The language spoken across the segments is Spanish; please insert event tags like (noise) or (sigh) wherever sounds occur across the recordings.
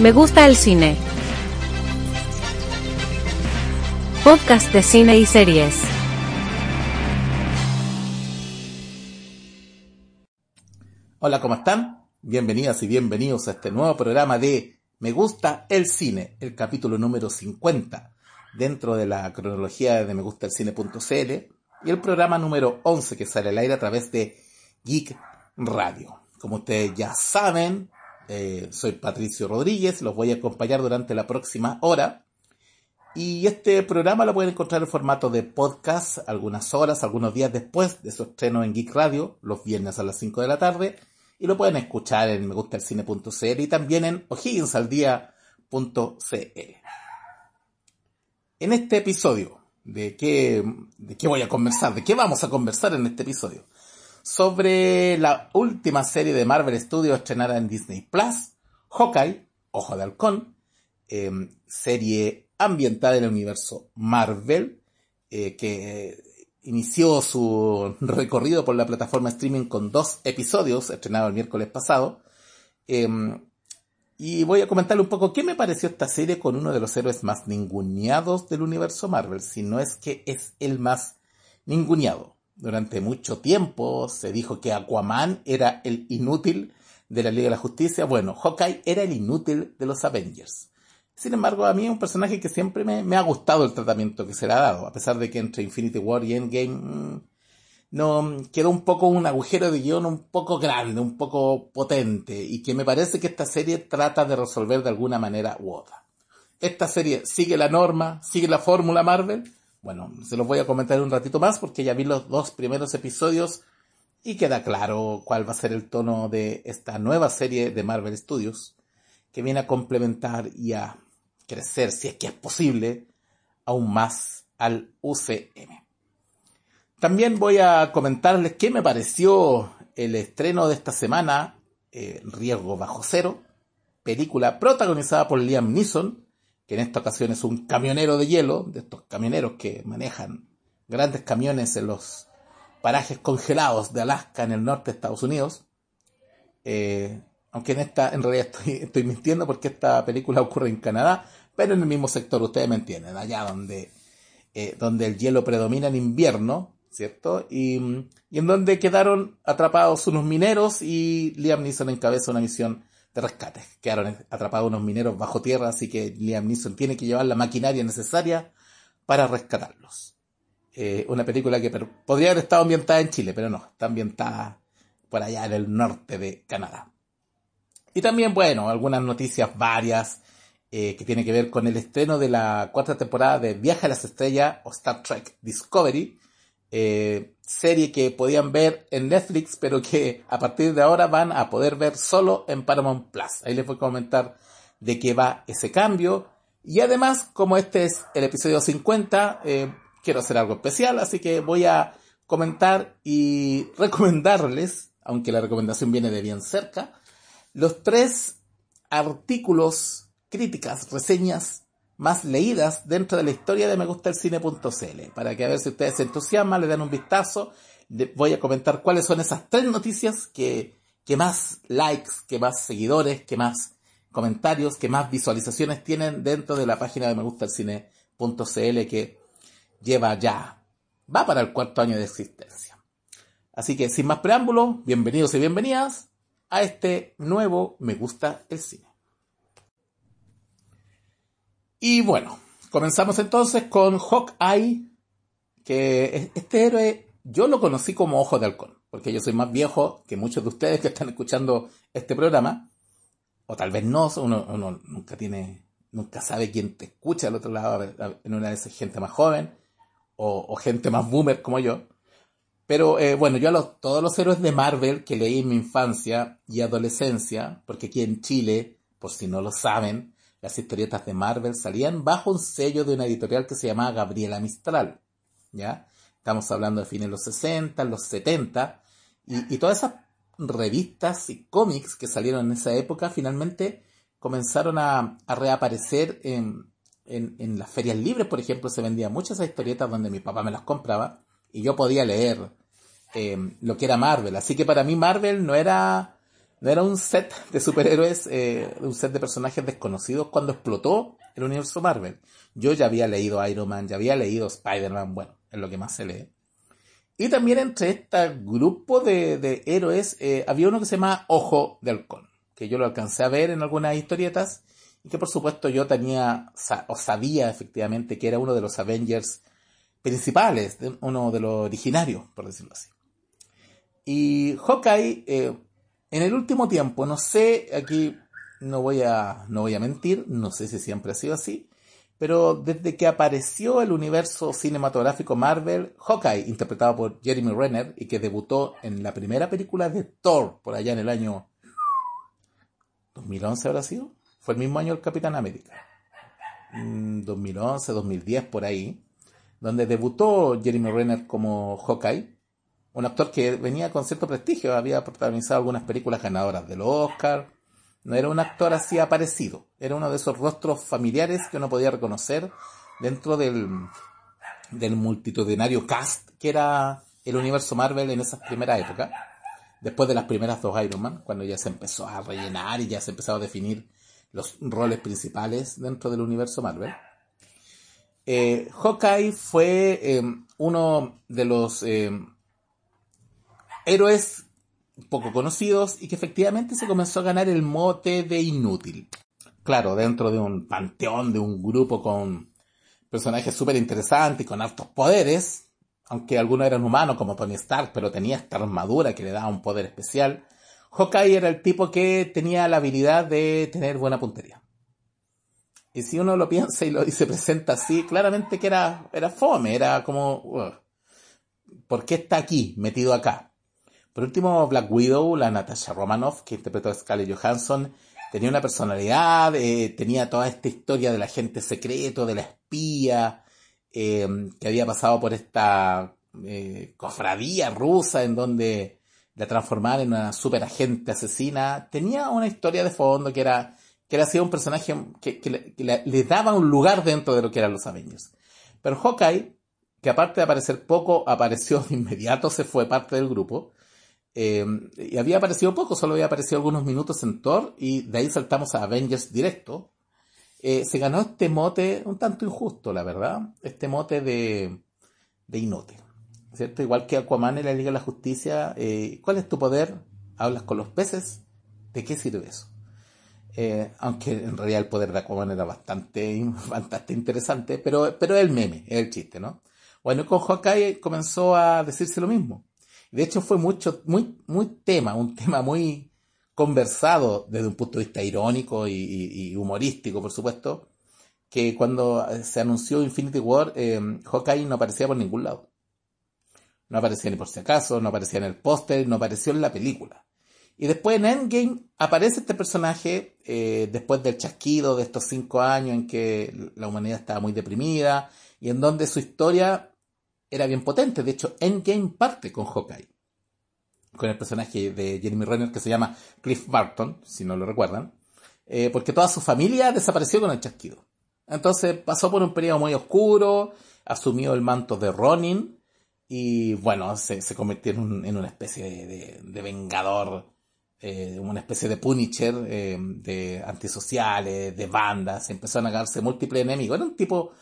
Me gusta el cine. Podcast de cine y series. Hola, ¿cómo están? Bienvenidas y bienvenidos a este nuevo programa de Me gusta el cine, el capítulo número 50, dentro de la cronología de Me gusta el cine.cl y el programa número 11 que sale al aire a través de Geek Radio. Como ustedes ya saben, eh, soy Patricio Rodríguez, los voy a acompañar durante la próxima hora. Y este programa lo pueden encontrar en formato de podcast algunas horas, algunos días después de su estreno en Geek Radio, los viernes a las 5 de la tarde. Y lo pueden escuchar en megustalcine.cl y también en o'higginsaldía.cl. En este episodio, ¿de qué, ¿de qué voy a conversar? ¿De qué vamos a conversar en este episodio? Sobre la última serie de Marvel Studios estrenada en Disney Plus, Hawkeye, Ojo de Halcón, em, serie ambientada en el universo Marvel, eh, que inició su (laughs) recorrido por la plataforma streaming con dos episodios, estrenado el miércoles pasado. Em, y voy a comentarle un poco qué me pareció esta serie con uno de los héroes más ninguneados del universo Marvel, si no es que es el más ninguneado. Durante mucho tiempo se dijo que Aquaman era el inútil de la Liga de la Justicia. Bueno, Hawkeye era el inútil de los Avengers. Sin embargo, a mí es un personaje que siempre me, ha gustado el tratamiento que se le ha dado, a pesar de que entre Infinity War y Endgame mm, no quedó un poco un agujero de guion un poco grande, un poco potente, y que me parece que esta serie trata de resolver de alguna manera u otra. Esta serie sigue la norma, sigue la fórmula Marvel, bueno, se los voy a comentar un ratito más porque ya vi los dos primeros episodios y queda claro cuál va a ser el tono de esta nueva serie de Marvel Studios que viene a complementar y a crecer, si es que es posible, aún más al UCM. También voy a comentarles qué me pareció el estreno de esta semana, eh, Riesgo Bajo Cero, película protagonizada por Liam Neeson, que en esta ocasión es un camionero de hielo, de estos camioneros que manejan grandes camiones en los parajes congelados de Alaska en el norte de Estados Unidos. Eh, aunque en esta, en realidad (laughs) estoy, mintiendo porque esta película ocurre en Canadá, pero en el mismo sector, ustedes me entienden, allá donde, eh, donde el hielo predomina en invierno, ¿cierto? Y, y, en donde quedaron atrapados unos mineros y Liam Neeson encabeza una misión de rescate. Quedaron atrapados unos mineros bajo tierra, así que Liam Neeson tiene que llevar la maquinaria necesaria para rescatarlos. Eh, una película que podría haber estado ambientada en Chile, pero no, está ambientada por allá en el norte de Canadá. Y también, bueno, algunas noticias varias eh, que tienen que ver con el estreno de la cuarta temporada de Viaje a las Estrellas o Star Trek Discovery, eh, serie que podían ver en Netflix, pero que a partir de ahora van a poder ver solo en Paramount Plus. Ahí les voy a comentar de qué va ese cambio. Y además, como este es el episodio 50, eh, quiero hacer algo especial, así que voy a comentar y (laughs) recomendarles, aunque la recomendación viene de bien cerca, los tres artículos, críticas, reseñas más leídas dentro de la historia de megustalcine.cl. Para que a ver si ustedes se entusiasman, le dan un vistazo. Voy a comentar cuáles son esas tres noticias que, que más likes, que más seguidores, que más comentarios, que más visualizaciones tienen dentro de la página de megustalcine.cl que lleva ya, va para el cuarto año de existencia. Así que sin más preámbulos, bienvenidos y bienvenidas a este nuevo Me Gusta el Cine. Y bueno, comenzamos entonces con Hawkeye, que este héroe yo lo conocí como Ojo de Halcón, porque yo soy más viejo que muchos de ustedes que están escuchando este programa, o tal vez no, uno, nunca tiene, nunca sabe quién te escucha al otro lado, en una de esas gente más joven, o, gente más boomer como yo. Pero eh, bueno, yo a los, todos los héroes de Marvel que leí en mi infancia y adolescencia, porque aquí en Chile, por si no lo saben, las historietas de Marvel salían bajo un sello de una editorial que se llamaba Gabriela Mistral. ¿Ya? Estamos hablando de fines de los 60, los 70, y, todas esas revistas y cómics que salieron en esa época finalmente comenzaron a, reaparecer en, en, en, las ferias libres, por ejemplo, se vendían muchas historietas donde mi papá me las compraba y yo podía leer eh, lo que era Marvel. Así que para mí Marvel no era, no era un set de superhéroes, eh, un set de personajes desconocidos cuando explotó el universo Marvel. Yo ya había leído Iron Man, ya había leído Spider-Man, bueno, es lo que más se lee. Y también entre este grupo de, de héroes eh, había uno que se llama Ojo de Halcón, que yo lo alcancé a ver en algunas historietas y que por supuesto yo tenía o sabía efectivamente que era uno de los Avengers principales, uno de los originarios, por decirlo así. Y Hawkeye, eh, en el último tiempo, no sé, aquí no voy a, no voy a mentir, no sé si siempre ha sido así, pero desde que apareció el universo cinematográfico Marvel, Hawkeye, interpretado por Jeremy Renner y que debutó en la primera película de Thor, por allá en el año 2011 habrá sido, fue el mismo año el Capitán América, 2011, mm, 2010 por ahí, donde debutó Jeremy Renner como Hawkeye, un actor que venía con cierto prestigio, había protagonizado algunas películas ganadoras del Oscar, no era un actor así aparecido, era uno de esos rostros familiares que uno podía reconocer dentro del, del multitudinario cast que era el universo Marvel en esa primera época, después de las primeras dos Iron Man, cuando ya se empezó a rellenar y ya se empezó a definir los roles principales dentro del universo Marvel. Eh, Hawkeye fue eh, uno de los eh, héroes poco conocidos y que efectivamente se comenzó a ganar el mote de inútil. Claro, dentro de un panteón, de un grupo con personajes súper interesantes y con altos poderes, aunque algunos eran humanos como Tony Stark, pero tenía esta armadura que le daba un poder especial, Hawkeye era el tipo que tenía la habilidad de tener buena puntería. Y si uno lo piensa y, lo, se presenta así, claramente que era, era fome, era como, ¿por qué está aquí, metido acá? Por último, Black Widow, la Natasha Romanoff, que interpretó a Scarlett Johansson, tenía una personalidad, eh, tenía toda esta historia del agente secreto, de la espía, eh, que había pasado por esta eh, cofradía rusa en donde la transformaron en una super agente asesina. Tenía una historia de fondo que era que era así un personaje que, le, le, daba un lugar dentro de lo que eran los Avengers. Pero Hawkeye, que aparte de aparecer poco, apareció de inmediato, se fue parte del grupo. Eh, y había aparecido poco, solo había aparecido algunos minutos en Thor y de ahí saltamos a Avengers directo. Eh, se ganó este mote un tanto injusto, la verdad, este mote de, de inútil. ¿Cierto? Igual que Aquaman en la Liga de la Justicia, eh, ¿cuál es tu poder? ¿Hablas con los peces? ¿De qué sirve eso? aunque en realidad el poder de Aquaman era bastante, (laughs) interesante, pero, pero el meme, el chiste, ¿no? Bueno, con Hawkeye comenzó a decirse lo mismo. De hecho, fue mucho, muy, muy tema, un tema muy conversado desde un punto de vista irónico y, humorístico, por supuesto, que cuando se anunció Infinity War, eh, Hawkeye no aparecía por ningún lado. No aparecía ni por si acaso, no aparecía en el póster, no apareció en la película. Y después en Endgame aparece este personaje, eh, después del chasquido de estos cinco años en que la humanidad estaba muy deprimida, y en donde su historia era bien potente. De hecho, Endgame parte con Hawkeye. Con el personaje de Jeremy Renner que se llama Cliff Barton, si no lo recuerdan. Eh, porque toda su familia desapareció con el chasquido. Entonces pasó por un periodo muy oscuro, asumió el manto de Ronin y bueno, se, convirtió en, una especie de, vengador, eh, una especie de Punisher eh, de antisociales, de bandas, empezaron a ganarse múltiples enemigos. Era un tipo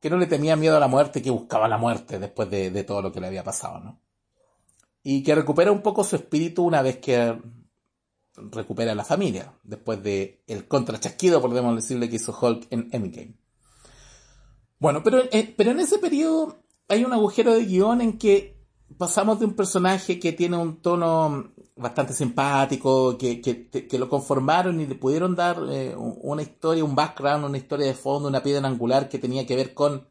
que no le temía miedo a la muerte, que buscaba la muerte después de, todo lo que le había pasado, ¿no? Y que recupera un poco su espíritu una vez que recupera a la familia, después de el contrachasquido, podemos decirle, que hizo Hulk en Endgame. Bueno, pero, eh, pero en ese periodo hay un agujero de guion en que pasamos de un personaje que tiene un tono bastante simpático, que, que, lo conformaron y le pudieron dar eh, una historia, un background, una historia de fondo, una piedra angular que tenía que ver con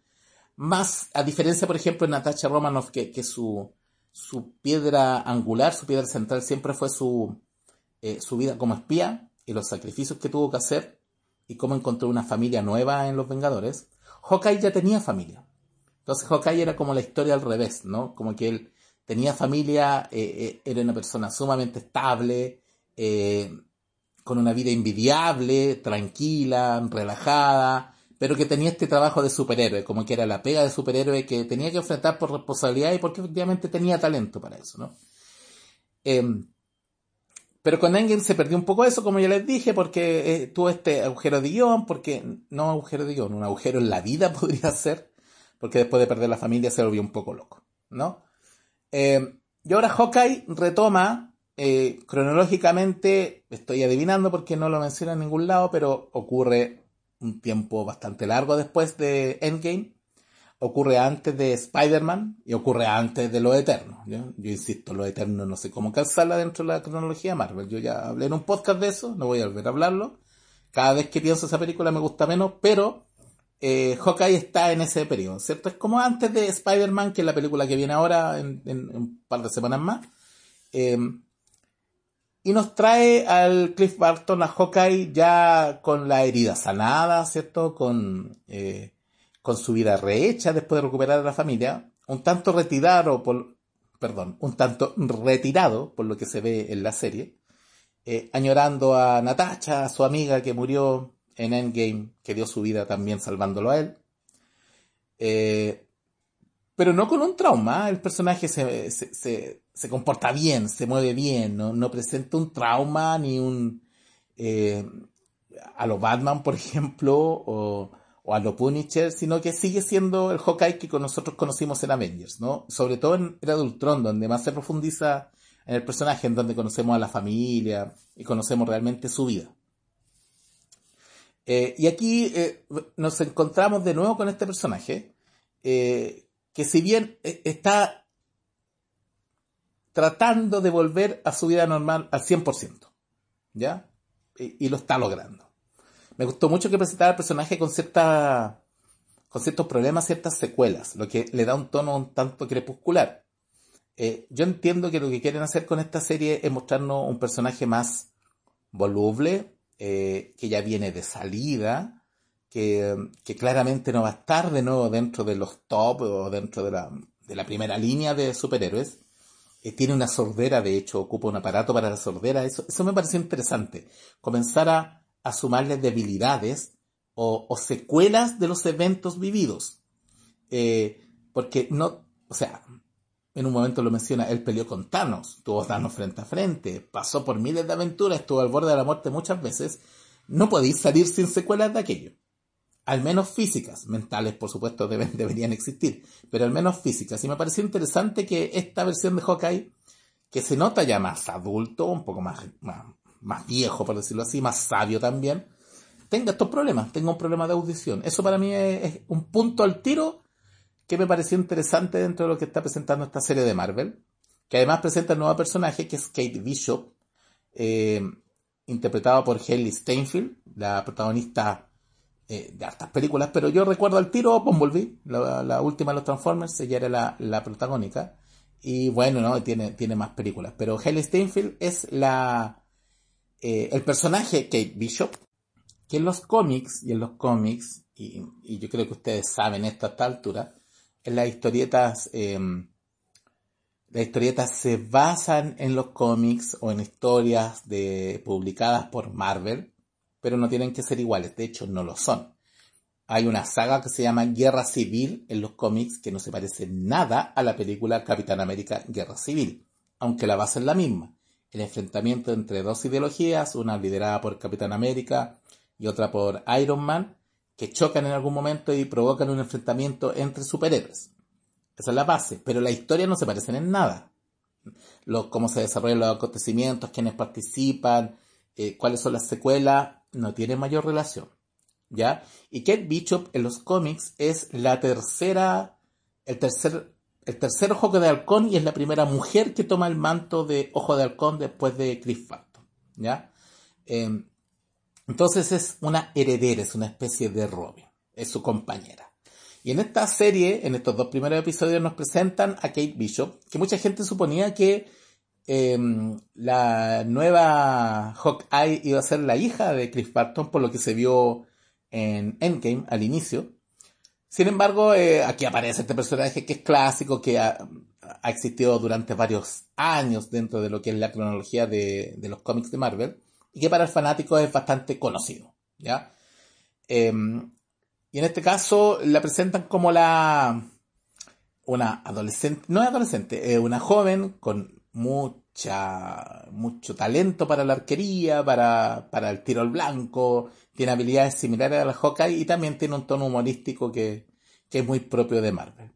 más, a diferencia, por ejemplo, de Natasha Romanoff, que, que su, su piedra angular, su piedra central siempre fue su, eh, su vida como espía y los sacrificios que tuvo que hacer y cómo encontró una familia nueva en Los Vengadores, Hawkeye ya tenía familia. Entonces Hawkeye era como la historia al revés, ¿no? Como que él tenía familia, eh, eh, era una persona sumamente estable, con una vida envidiable, tranquila, relajada, pero que tenía este trabajo de superhéroe, como que era la pega de superhéroe que tenía que enfrentar por responsabilidad y porque efectivamente tenía talento para eso, ¿no? Em, pero con Endgame se perdió un poco eso, como ya les dije, porque eh, tuvo este agujero de guion, porque no agujero de guion, un agujero en la vida (laughs) podría ser, porque después de perder la familia se volvió un poco loco, ¿no? Em, y ahora Hawkeye retoma eh, cronológicamente, estoy adivinando porque no lo menciona en ningún lado, pero ocurre un tiempo bastante largo después de Endgame, ocurre antes de Spider-Man y ocurre antes de Lo Eterno. Yo insisto, Lo Eterno no sé cómo calzarla dentro de la cronología Marvel. Yo ya hablé en un podcast de eso, no voy a volver a hablarlo. Cada vez que pienso esa película me gusta menos, pero eh, Hawkeye está en ese periodo, ¿cierto? Es como antes de Spider-Man, que es la película que viene ahora en, un par de semanas más. Eh, y nos trae al Cliff Barton, a Hawkeye, ya con la herida sanada, ¿cierto? Con, eh, con su vida rehecha después de recuperar a la familia, un tanto retirado por, perdón, un tanto retirado por lo que se ve en la serie, eh, añorando a Natasha, a su amiga que murió en Endgame, que dio su vida también salvándolo a él. Eh, pero no con un trauma, el personaje se, se, se, comporta bien, se mueve bien, no, no presenta un trauma ni un... Eh, a lo Batman, por (laughs) ejemplo, o, o, a lo Punisher, sino que sigue siendo el Hawkeye que nosotros conocimos en Avengers, ¿no? Sobre todo en Era de donde más se profundiza en el personaje, en donde conocemos a la familia y conocemos realmente su vida. Eh, y aquí eh, nos encontramos de nuevo con este personaje, eh, que si bien está tratando de volver a su vida normal al 100%, ¿ya? Y, lo está logrando. Me gustó mucho que presentara el personaje con cierta con ciertos problemas, ciertas secuelas, lo que le da un tono un tanto crepuscular. Yo entiendo que lo que quieren hacer con esta serie es mostrarnos un personaje más voluble, eh, que ya viene de salida, que, claramente no va a estar de nuevo dentro de los top o dentro de la, de la primera línea de superhéroes. Eh, tiene una sordera, de hecho, ocupa un aparato para la sordera. Eso, eso me pareció interesante. Comenzar a, a sumarle debilidades o, secuelas de los eventos vividos. Eh, porque no, o sea, en un momento lo menciona, él peleó con Thanos, tuvo Thanos frente a frente, pasó por miles de aventuras, estuvo al borde de la muerte muchas veces. No podéis salir sin secuelas de aquello al menos físicas, mentales por supuesto deben, deberían existir, pero al menos físicas. Y me pareció interesante que esta versión de Hawkeye, que se nota ya más adulto, un poco más, más, viejo por decirlo así, más sabio también, tenga estos problemas, tenga un problema de audición. Eso para mí es, un punto al tiro que me pareció interesante dentro de lo que está presentando esta serie de Marvel, que además presenta un nuevo personaje que es Kate Bishop, eh, interpretado por Haley Steinfeld, la protagonista eh, de hartas películas, pero yo recuerdo al tiro Bumblebee, la, la última de los Transformers, ella era la, la protagónica. Y bueno, no, tiene, tiene más películas. Pero Hayley Steinfeld es la, eh, el personaje Kate Bishop, que en los cómics, y en los cómics, y, y yo creo que ustedes saben esto a esta altura, en las historietas, em, las historietas se basan en los cómics o en historias de, publicadas por Marvel, pero no tienen que ser iguales, de hecho no lo son. Hay una saga que se llama Guerra Civil en los cómics que no se parece nada a la película Capitán América Guerra Civil, aunque la base es la misma. El enfrentamiento entre dos ideologías, una liderada por Capitán América y otra por Iron Man, que chocan en algún momento y provocan un enfrentamiento entre superhéroes. Esa es la base, pero la historia no se parecen en nada. cómo se desarrollan los acontecimientos, quiénes participan, eh, cuáles son las secuelas, no tiene mayor relación. ¿Ya? Y Kate Bishop en los cómics es la tercera, el tercer, el tercer ojo de halcón y es la primera mujer que toma el manto de ojo de halcón después de Chris Barton. ¿Ya? Em, entonces es una heredera, es una especie de Robin, es su compañera. Y en esta serie, en estos dos primeros episodios, nos presentan a Kate Bishop, que mucha gente suponía que em, la nueva Hawkeye iba a ser la hija de Chris Barton, por lo que se vio en Endgame al inicio. Sin embargo, eh, aquí aparece este personaje que es clásico, que ha, existido durante varios años dentro de lo que es la cronología de, los cómics de Marvel, y que para el fanático es bastante conocido. ¿ya? Em, y en este caso la presentan como la una adolescente, no es adolescente, es una joven con mucha, mucho talento para la arquería, para, para el tiro al blanco, tiene habilidades similares a la Hawkeye y también tiene un tono humorístico que, es muy propio de Marvel.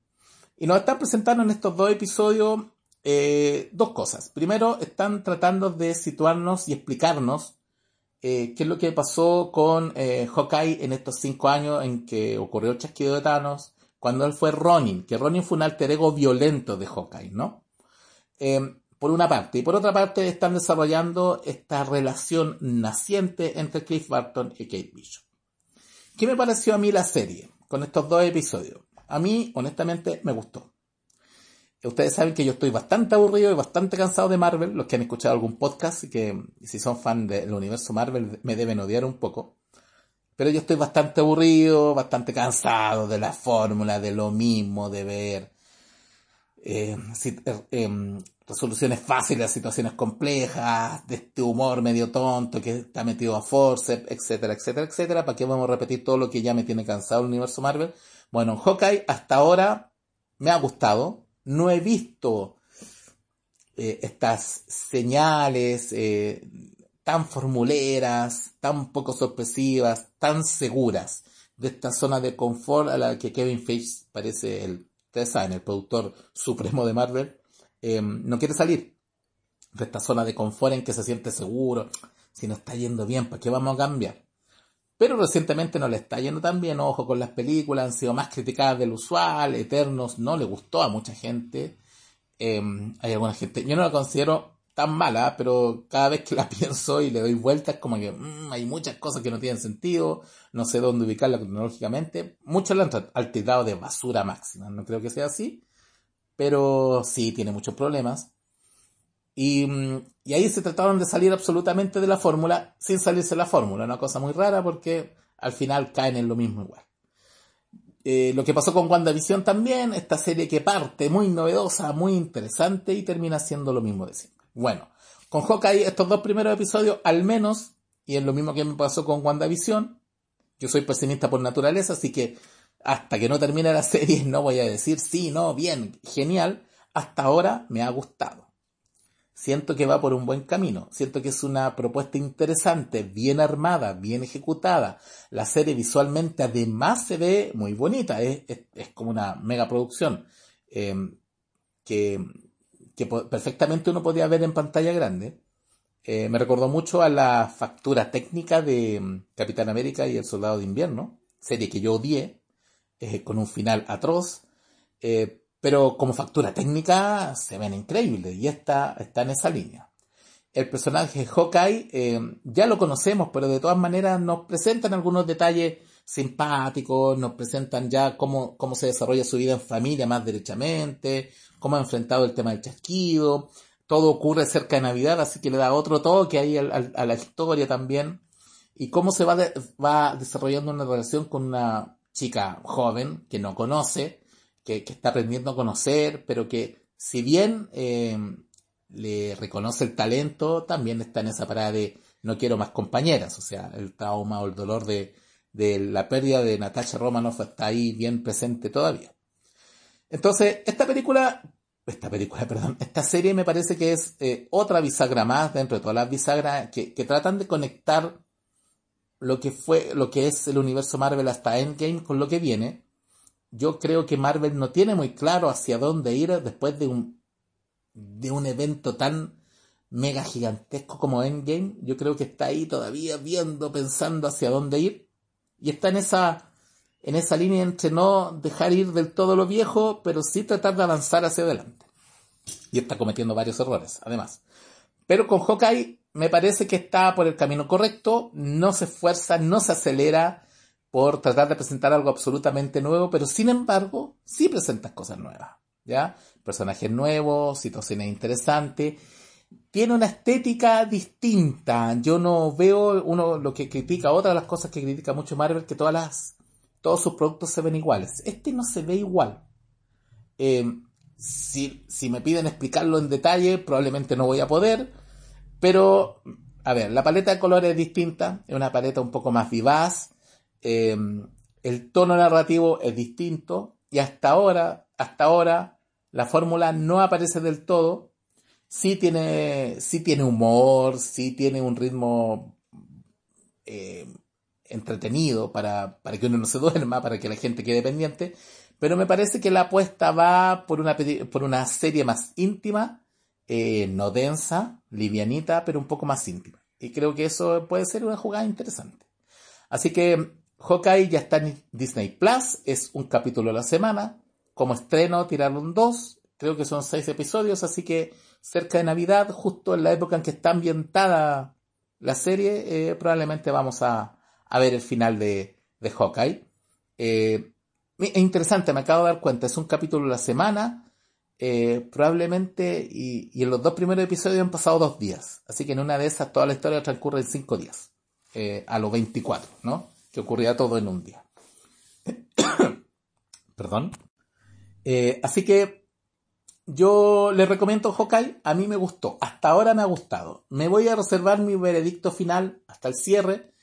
Y nos están presentando en estos dos episodios eh, dos cosas. Primero, están tratando de situarnos y explicarnos eh, qué es lo que pasó con eh, Hawkeye en estos cinco años en que ocurrió el chasquido de Thanos, cuando él fue Ronin, que Ronin fue un alter ego violento de Hawkeye, ¿no? por una parte. Y por otra parte están desarrollando esta relación naciente entre Cliff Barton y Kate Bishop. ¿Qué me pareció a mí la serie con estos dos episodios? A mí, honestamente, me gustó. Ustedes saben que yo estoy bastante aburrido y bastante cansado de Marvel, los que han escuchado algún podcast que si son fan del universo Marvel me deben odiar un poco. Pero yo estoy bastante aburrido, bastante cansado de la fórmula, de lo mismo, de ver eh, eh, em, resoluciones fáciles a situaciones complejas, de este humor medio tonto que está metido a force, etcétera, etcétera, etcétera. ¿Para qué vamos a repetir todo lo que ya me tiene cansado el universo Marvel? Bueno, Hawkeye hasta ahora me ha gustado. No he visto eh, estas señales eh, tan formuleras, tan poco sorpresivas, tan seguras de esta zona de confort a la que Kevin Feige parece el, ustedes saben, el productor supremo de Marvel Em, no quiere salir de esta zona de confort en que se siente seguro. Si no está yendo bien, ¿para qué vamos a cambiar? Pero recientemente no le está yendo tan bien, ojo con las películas, han sido más criticadas del usual, Eternos no le gustó a mucha gente. Em, hay alguna gente, yo no la considero tan mala, pero cada vez que la (laughs) pienso y le doy vueltas, como que mm, hay muchas cosas que no tienen sentido, no sé dónde ubicarla cronológicamente. Muchos la han alterado de basura máxima, no creo que sea así pero sí tiene muchos problemas. Y, mm, y, ahí se trataron de salir absolutamente de la fórmula sin salirse de la fórmula, una cosa muy rara porque al final caen en lo mismo igual. Eh, lo que pasó con WandaVision también, esta serie que parte muy novedosa, muy interesante y termina siendo lo mismo de siempre. Bueno, con Hawkeye estos dos primeros episodios al menos, y es lo mismo que me pasó con WandaVision, yo soy pesimista por naturaleza, así que hasta que no termine la (laughs) serie no voy a decir sí, no, bien, genial. Hasta ahora me ha gustado. Siento que va por un buen camino. Siento que es una propuesta interesante, bien armada, bien ejecutada. La serie visualmente además se ve muy bonita. Es, como una mega producción em, que, perfectamente uno podía ver en pantalla grande. Eh, me recordó mucho a la factura técnica de em, Capitán América y el Soldado de Invierno, serie que yo odié, eh, con un final atroz, eh, pero como factura técnica se ven increíbles y esta está en esa línea. El personaje Hawkeye eh, ya lo conocemos, pero de todas maneras nos presentan algunos detalles simpáticos, nos presentan ya cómo, cómo se desarrolla su vida en familia más derechamente, cómo ha enfrentado el tema del chasquido, todo ocurre cerca de Navidad, así que le da otro toque ahí a, la historia también, y cómo se va, va desarrollando una relación con una chica joven que no conoce, que, está aprendiendo a conocer, pero que si bien eh, le reconoce el talento, también está en esa parada de no quiero más compañeras, o sea, el trauma o el dolor de, la pérdida de Natasha Romanoff está ahí bien presente todavía. Entonces, esta película, esta película, (laughs) perdón, esta serie me parece que es eh, otra bisagra más dentro de todas las bisagras que, que tratan de conectar lo que fue, lo que es el universo Marvel hasta Endgame con lo que viene, yo creo que Marvel no tiene muy claro hacia dónde ir después de un, de un evento tan mega gigantesco como Endgame. Yo creo que está ahí todavía viendo, pensando hacia dónde ir. Y está en esa, en esa línea entre no dejar ir del todo lo viejo, pero sí tratar de avanzar hacia adelante. Y está cometiendo varios errores, además. Pero con Hawkeye me parece que está por el camino correcto, no se esfuerza, no se acelera, por tratar de presentar algo absolutamente nuevo, pero sin embargo, sí presentas cosas nuevas, ¿ya? Personajes nuevos, situaciones interesantes. Tiene una estética distinta. Yo no veo uno lo que critica, otra de las cosas que critica mucho Marvel, que todas las, todos sus productos se ven iguales. Este no se ve igual. Eh, si, si me piden explicarlo en detalle, probablemente no voy a poder, pero, a ver, la paleta de colores es distinta, es una paleta un poco más vivaz, eh, el tono narrativo es distinto y hasta ahora, hasta ahora, la fórmula no aparece del todo. Sí tiene, sí tiene humor, sí tiene un ritmo eh, entretenido para, para que uno no se (laughs) duerma, para que la gente quede pendiente. Pero me parece que la apuesta va por una, por una serie más íntima, eh, no densa, livianita, pero un poco más íntima. Y creo que eso puede ser una jugada interesante. Así que Hawkeye ya está en Disney Plus, es un capítulo a la semana. Como estreno, tiraron dos, creo que son seis episodios, así que cerca de Navidad, justo en la época en que está ambientada la serie, eh, probablemente vamos a, ver el final de, de Hawkeye. Eh, es interesante, me acabo de dar cuenta, es un capítulo a la semana, eh, probablemente, y, y, en los dos primeros episodios han pasado dos días, así que en una de esas toda la historia transcurre en cinco días, a los 24, ¿no? Que ocurría todo en un día. (coughs) Perdón. Eh, así que yo le recomiendo Hawkeye, a mí me gustó, hasta ahora me ha gustado. Me voy a reservar mi veredicto final hasta el cierre,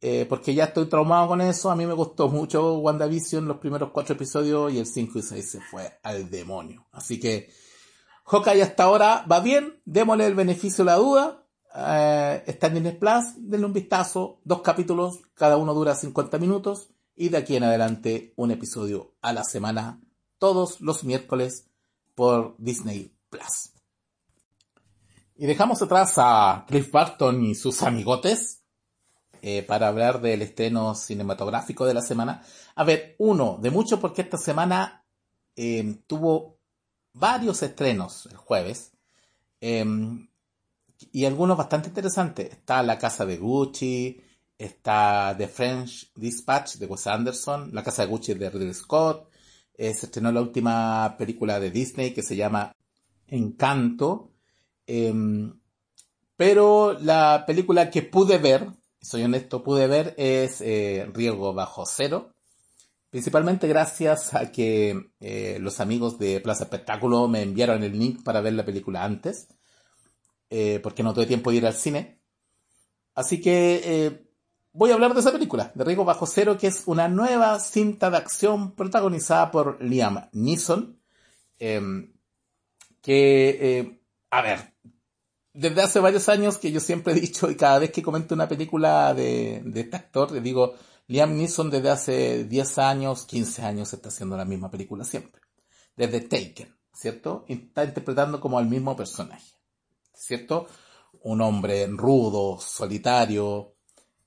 eh, porque ya estoy traumado con eso. A mí me gustó mucho WandaVision, los primeros cuatro episodios, y el 5 y 6 se fue al demonio. Así que Hawkeye hasta ahora va bien, démosle el beneficio de la duda. Eh, está en Disney Plus, denle un vistazo, dos capítulos, cada uno dura 50 minutos y de aquí en adelante un episodio a la semana, todos los miércoles por Disney Plus. Y dejamos atrás a Cliff Barton y sus amigotes eh, para hablar del estreno cinematográfico de la semana. A ver, uno de mucho porque esta semana eh, tuvo varios estrenos el jueves y algunos bastante interesantes. Está La Casa de Gucci, está The French Dispatch de Wes Anderson, La Casa de Gucci de Ridley Scott, eh, se estrenó la última película de Disney que se llama Encanto, em, pero la película que pude ver, soy honesto, pude ver es eh, Riesgo Bajo Cero, principalmente gracias a que eh, los amigos de Plaza Espectáculo me enviaron el link para ver la película antes. Eh, porque no tuve tiempo de ir al cine. Así que eh, voy a hablar de esa película, de Rico Bajo Cero, que es una nueva cinta de acción protagonizada por Liam Neeson. Em, que, eh, a ver, desde hace varios años que yo siempre he dicho y cada vez que comento una película de, de este actor, le digo, Liam Neeson desde hace 10 años, 15 años está haciendo la misma película siempre. Desde Taken, ¿cierto? Está interpretando como al mismo personaje. ¿Cierto? Un hombre rudo, solitario,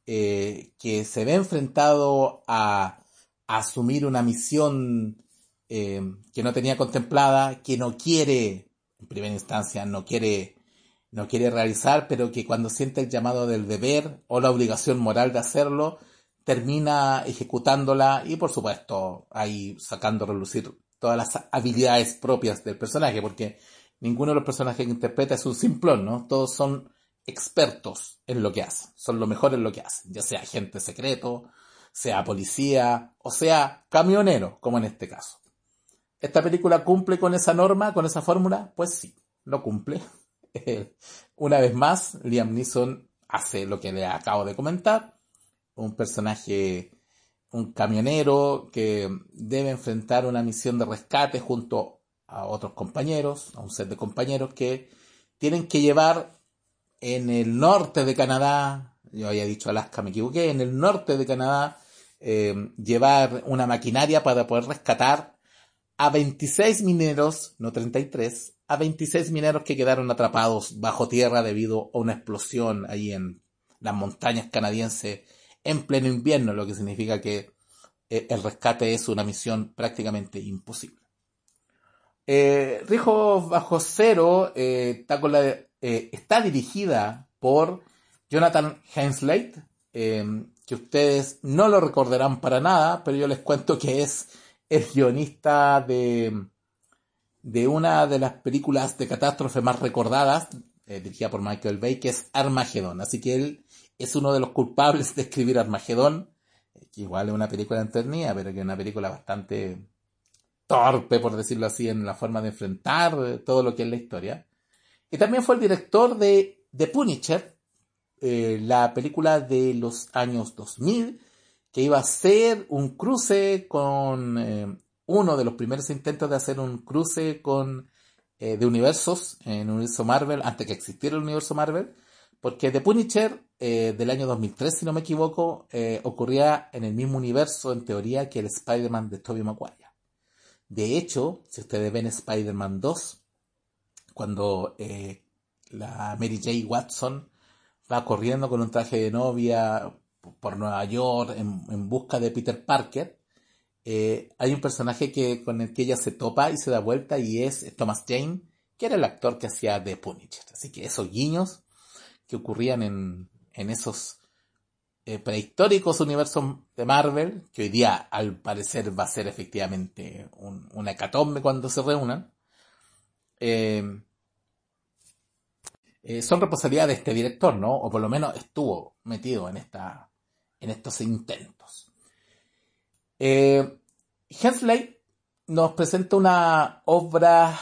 eh, que se ve enfrentado a, asumir una misión eh, que no tenía contemplada, que no quiere, en primera instancia, no quiere, no quiere realizar, pero que cuando siente el llamado del deber o la obligación moral de hacerlo, termina ejecutándola y por supuesto ahí sacando a relucir todas las habilidades propias del personaje, porque ninguno de los personajes que interpreta es un simplón, ¿no? Todos son expertos en lo que hacen, son lo mejor en lo que hacen, ya sea agente secreto, sea policía o sea camionero, como en este caso. ¿Esta película cumple con esa norma, con esa fórmula? Pues sí, lo cumple. (laughs) Una vez más, Liam Neeson hace lo que le acabo de comentar, un personaje, un camionero que debe enfrentar una misión de rescate junto a otros compañeros, a un set de compañeros que tienen que llevar en el norte de Canadá, yo había dicho Alaska, me equivoqué, en el norte de Canadá, eh, llevar una maquinaria para poder rescatar a 26 mineros, no 33, a 26 mineros que quedaron atrapados bajo tierra debido a una explosión ahí en las montañas canadienses en pleno invierno, lo que significa que eh, el rescate es una misión prácticamente imposible. Eh, Bajo Cero eh, está, eh, está, dirigida por Jonathan Hensley, em, que ustedes no lo recordarán para nada, pero yo les cuento que es el guionista de, de una de las películas de catástrofe más recordadas, eh, dirigida por Michael Bay, que es Armagedón. Así que él es uno de los culpables de escribir Armagedón, que igual es una película entretenida, pero que es una película bastante torpe, por decirlo así, en la forma de enfrentar todo lo que es la historia. Y también fue el director de The Punisher, eh, la película de los años 2000, que iba a ser un cruce con eh, uno de los primeros intentos de hacer un cruce con eh, de universos en el universo Marvel, antes que existiera el universo Marvel, porque The Punisher del año 2003, si no me equivoco, ocurría en el mismo universo, en teoría, que el Spider-Man de Tobey Maguire. De hecho, si ustedes ven Spider-Man 2, cuando la Mary J. Watson va corriendo con un traje de novia por Nueva York en, busca de Peter Parker, eh, hay un personaje que, con el que ella se topa y se da vuelta y es Thomas Jane, que era el actor que hacía The Punisher. Así que esos guiños que ocurrían en, esos eh, prehistóricos universos de Marvel, que hoy día al parecer va a ser efectivamente un, una hecatombe cuando se reúnan, eh, eh, son responsabilidad de este director, ¿no? O por lo menos estuvo metido en, esta, en estos intentos. Eh, Hensley nos presenta una obra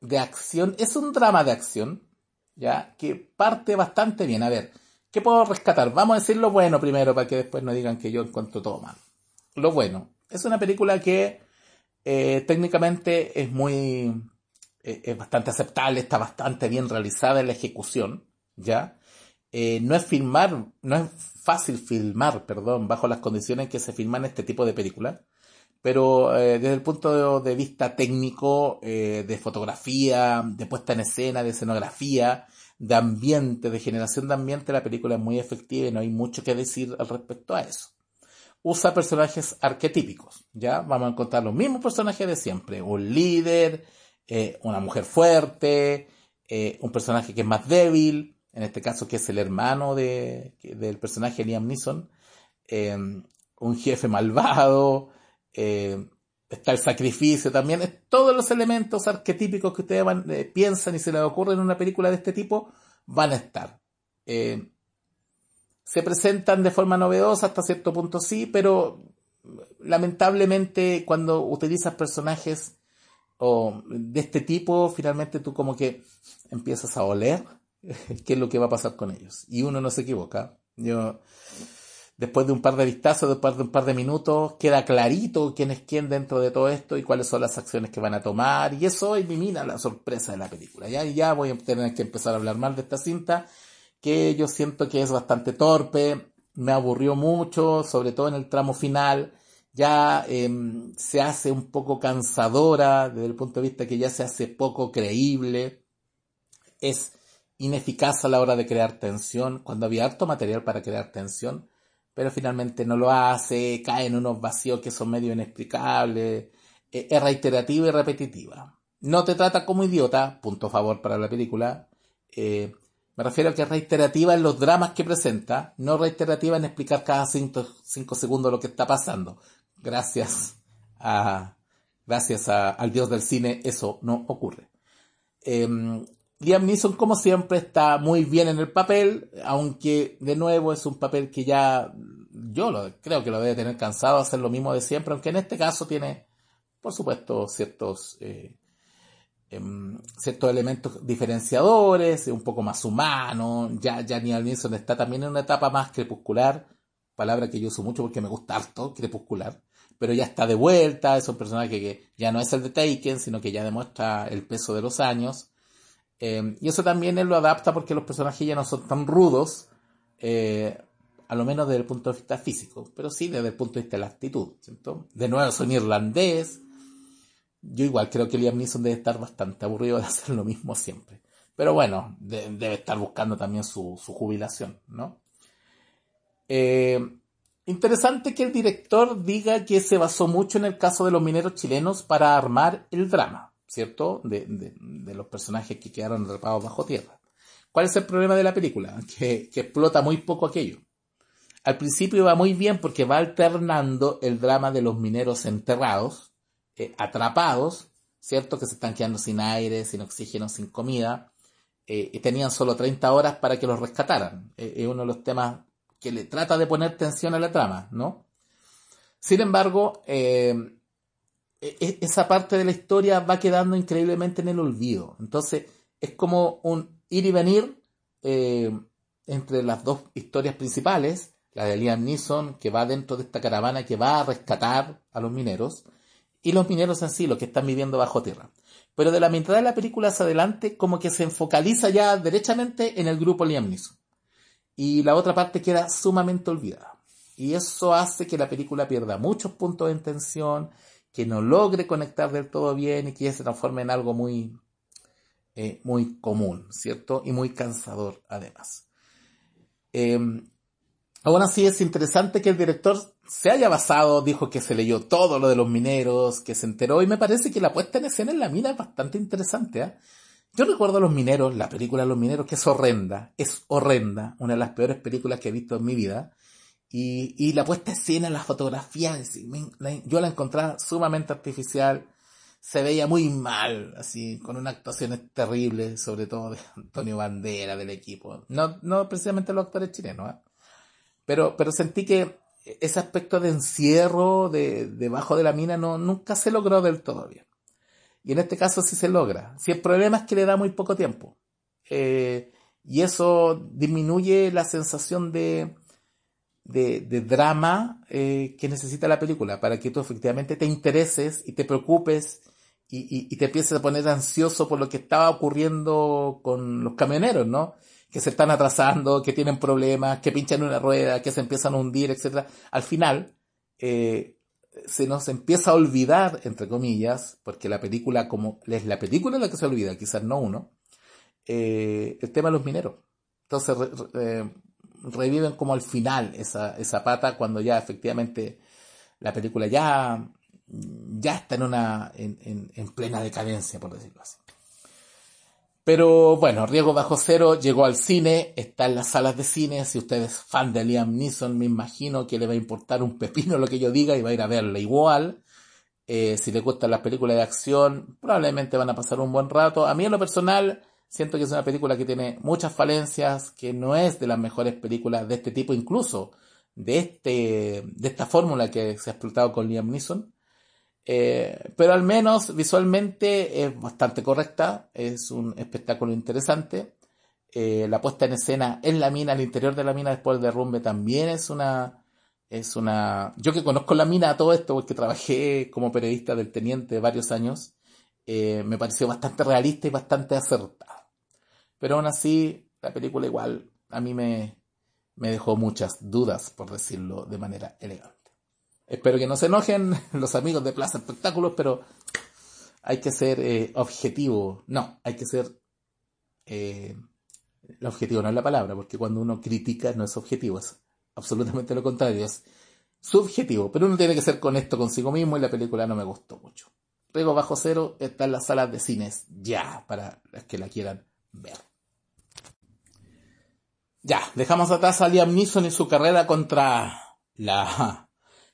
de acción, es un drama de acción, ¿ya? Que parte bastante bien. A ver, ¿qué puedo rescatar? Vamos a decir lo bueno primero para que después no digan que yo encuentro todo mal. Lo bueno, es una película que eh, técnicamente es muy eh, es bastante aceptable, está bastante bien realizada en la ejecución, ¿ya? Eh, no es filmar, no es fácil filmar, perdón, bajo las condiciones que se filman este tipo de películas, pero desde el punto de, vista técnico, de fotografía, de puesta en escena, de escenografía, de ambiente, de generación de ambiente, la película es muy efectiva y no hay mucho que decir al respecto a eso. Usa personajes arquetípicos, ¿ya? Vamos a encontrar los mismos personajes de siempre, un líder, eh, una mujer fuerte, eh, un personaje que es más débil, en este caso que es el hermano de, del personaje Liam Neeson, eh, un jefe malvado, está el sacrificio también, todos los elementos arquetípicos que ustedes van, piensan y se les ocurren en una película de este tipo van a estar. se presentan de forma novedosa hasta cierto punto sí, pero lamentablemente cuando utilizas personajes o de este tipo, finalmente tú como que empiezas a oler (laughs) qué es lo que va a pasar con ellos. Y uno no se equivoca. Yo, después de un par de vistazos, después de un par de minutos, queda clarito quién es quién dentro de todo esto y cuáles son las acciones que van a tomar. Y eso elimina la sorpresa de la película. Ya, ya voy a tener que empezar a hablar mal de esta cinta, que yo siento que es bastante torpe, me aburrió mucho, sobre todo en el tramo final ya em, se hace un poco cansadora desde el punto de vista que ya se hace poco creíble, es ineficaz a la hora de crear tensión, cuando había harto material para crear tensión, pero finalmente no lo hace, cae en unos vacíos que son medio inexplicables, e, es reiterativa y repetitiva. No te trata como idiota, punto favor para la película. Eh, me refiero a que es reiterativa en los dramas que presenta, no reiterativa en explicar cada cinco segundos lo que está pasando gracias a gracias al dios del cine eso no ocurre. Em, Liam Neeson como siempre está muy bien en el papel, aunque de nuevo es un papel que ya yo lo, creo que lo debe tener cansado hacer lo mismo de siempre, aunque en este caso tiene por supuesto ciertos eh, em, ciertos elementos diferenciadores, un poco más humano, ya, ya Liam está también en una etapa más crepuscular, palabra que yo uso mucho porque me gusta harto, crepuscular, pero ya está de vuelta, es un personaje que ya no es el de Taken, sino que ya demuestra el peso de los años. Eh, y eso también él lo adapta porque los personajes ya no son tan rudos, eh, a lo menos desde el punto de vista físico, pero sí desde el punto de vista de la actitud. De nuevo son irlandés. Yo igual creo que Liam Neeson debe estar bastante aburrido de (laughs) hacer lo mismo siempre. Pero bueno, debe estar buscando también su, su jubilación, ¿no? Eh, interesante que el director diga que se basó mucho en el caso de los mineros chilenos para armar el drama, ¿cierto? De, los personajes que quedaron atrapados bajo tierra. ¿Cuál es el problema de la película? Que, explota muy poco aquello. al principio va muy bien porque va alternando el drama de los mineros enterrados, eh, atrapados, ¿cierto? Que se están quedando sin aire, sin oxígeno, sin comida, eh, y tenían solo 30 horas para que los rescataran. Eh, es uno de los temas que le trata de poner tensión a la trama, ¿no? Sin embargo, e, e, esa parte de la historia va quedando increíblemente en el olvido. Entonces, es como un ir y venir entre las dos historias principales, la de Liam Neeson, que va dentro de esta caravana que va a rescatar a los mineros, y los mineros en sí, los que están viviendo bajo tierra. Pero de la mitad de la película hacia adelante, como que se enfocaliza ya derechamente en el grupo Liam Neeson. Y la otra parte queda sumamente olvidada. Y eso hace que la película pierda muchos puntos de tensión, que no logre conectar del todo bien y que se transforme en algo muy, eh, muy común, ¿cierto? Y muy cansador además. Eh, aún así es interesante que el director se haya basado, dijo que se leyó todo lo de los mineros, que se enteró y me parece que la puesta en escena en la mina es bastante interesante. ¿eh? Yo recuerdo a Los Mineros, la película Los Mineros, que es horrenda, es horrenda, una de las peores películas que he visto en mi vida. Y, y la puesta en escena, la fotografía, yo la encontraba sumamente artificial, se veía muy mal, así, con una actuación terrible, sobre todo de Antonio Bandera, del equipo. No, no precisamente los actores chilenos, ¿eh? pero, pero sentí que ese aspecto de encierro de, debajo de la mina no, nunca se logró del todo bien. Y en este caso sí se logra. Si el problema es que le da muy poco tiempo. Eh, y eso disminuye la sensación de, de, drama eh, que necesita la película para que tú efectivamente te intereses y te preocupes y, te empieces a poner ansioso por lo que estaba ocurriendo con los camioneros, ¿no? Que se están atrasando, que tienen problemas, que pinchan una rueda, que se empiezan a hundir, etc. Al final, eh, se nos empieza a olvidar, entre comillas, porque la película, como es la película la que se olvida, quizás no uno, eh, el tema de los mineros. Entonces eh, reviven como al final esa, esa pata cuando ya efectivamente la película ya ya está en una en, plena decadencia, por decirlo así. Pero bueno, Riego Bajo Cero llegó al cine, está en las salas de cine. Si usted es fan de Liam Neeson, me imagino que le va a importar un pepino lo que yo diga y va a ir a verla igual. Eh, si le gustan las películas de acción, probablemente van a pasar un buen rato. A mí en lo personal, siento que es una película que tiene muchas falencias, que no es de las mejores películas de este tipo, incluso de, este, de esta fórmula que se ha explotado con Liam Neeson. Eh, pero al menos visualmente es bastante correcta, es un espectáculo interesante. Eh, la puesta en escena en la mina, al interior de la mina después del derrumbe también es una, es una, yo que conozco la mina a todo esto porque trabajé como periodista del teniente varios años, eh, me pareció bastante realista y bastante acertada. Pero aún así, la película igual a mí me, me dejó muchas dudas, por decirlo de manera elegante. Espero que no se enojen (laughs) los amigos de Plaza Espectáculos, pero hay que ser eh, objetivo. No, hay que ser... Eh, el objetivo no es la palabra, porque cuando uno critica no es objetivo, es absolutamente lo contrario, es subjetivo. Pero uno tiene que ser con esto consigo mismo y la película no me gustó mucho. Riego Bajo Cero está en las salas de cines ya, para las que la quieran ver. Ya, dejamos atrás a Liam Neeson y su carrera contra la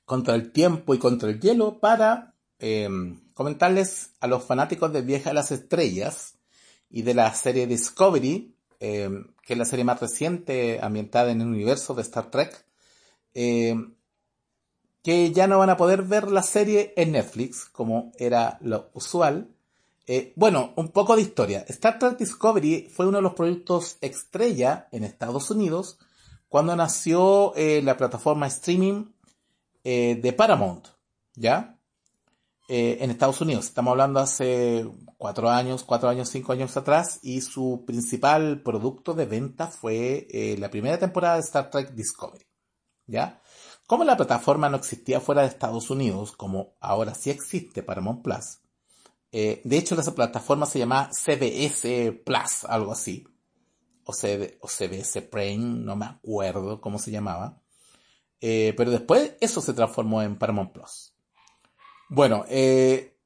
contra el tiempo y contra el hielo para em, comentarles a los fanáticos de Vieja de las Estrellas y de la serie Discovery, em, que es la serie más reciente ambientada en el universo de Star Trek, em, que ya no van a poder ver la serie en Netflix, como era lo usual. Eh, bueno, un poco de historia. Star Trek Discovery fue uno de los proyectos estrella en Estados Unidos cuando nació eh, la plataforma streaming eh, de Paramount, ¿ya? En Estados Unidos. Estamos hablando hace cuatro años, cuatro años, cinco años atrás, y su principal producto de venta fue la primera temporada de Star Trek Discovery, ¿ya? Como la plataforma no existía fuera de Estados Unidos, como ahora sí existe Paramount Plus, de hecho esa plataforma se llama CBS Plus, algo así, o, CBS Prime, no me acuerdo cómo se llamaba. Eh, pero después eso se transformó en Paramount Plus. Bueno, eh,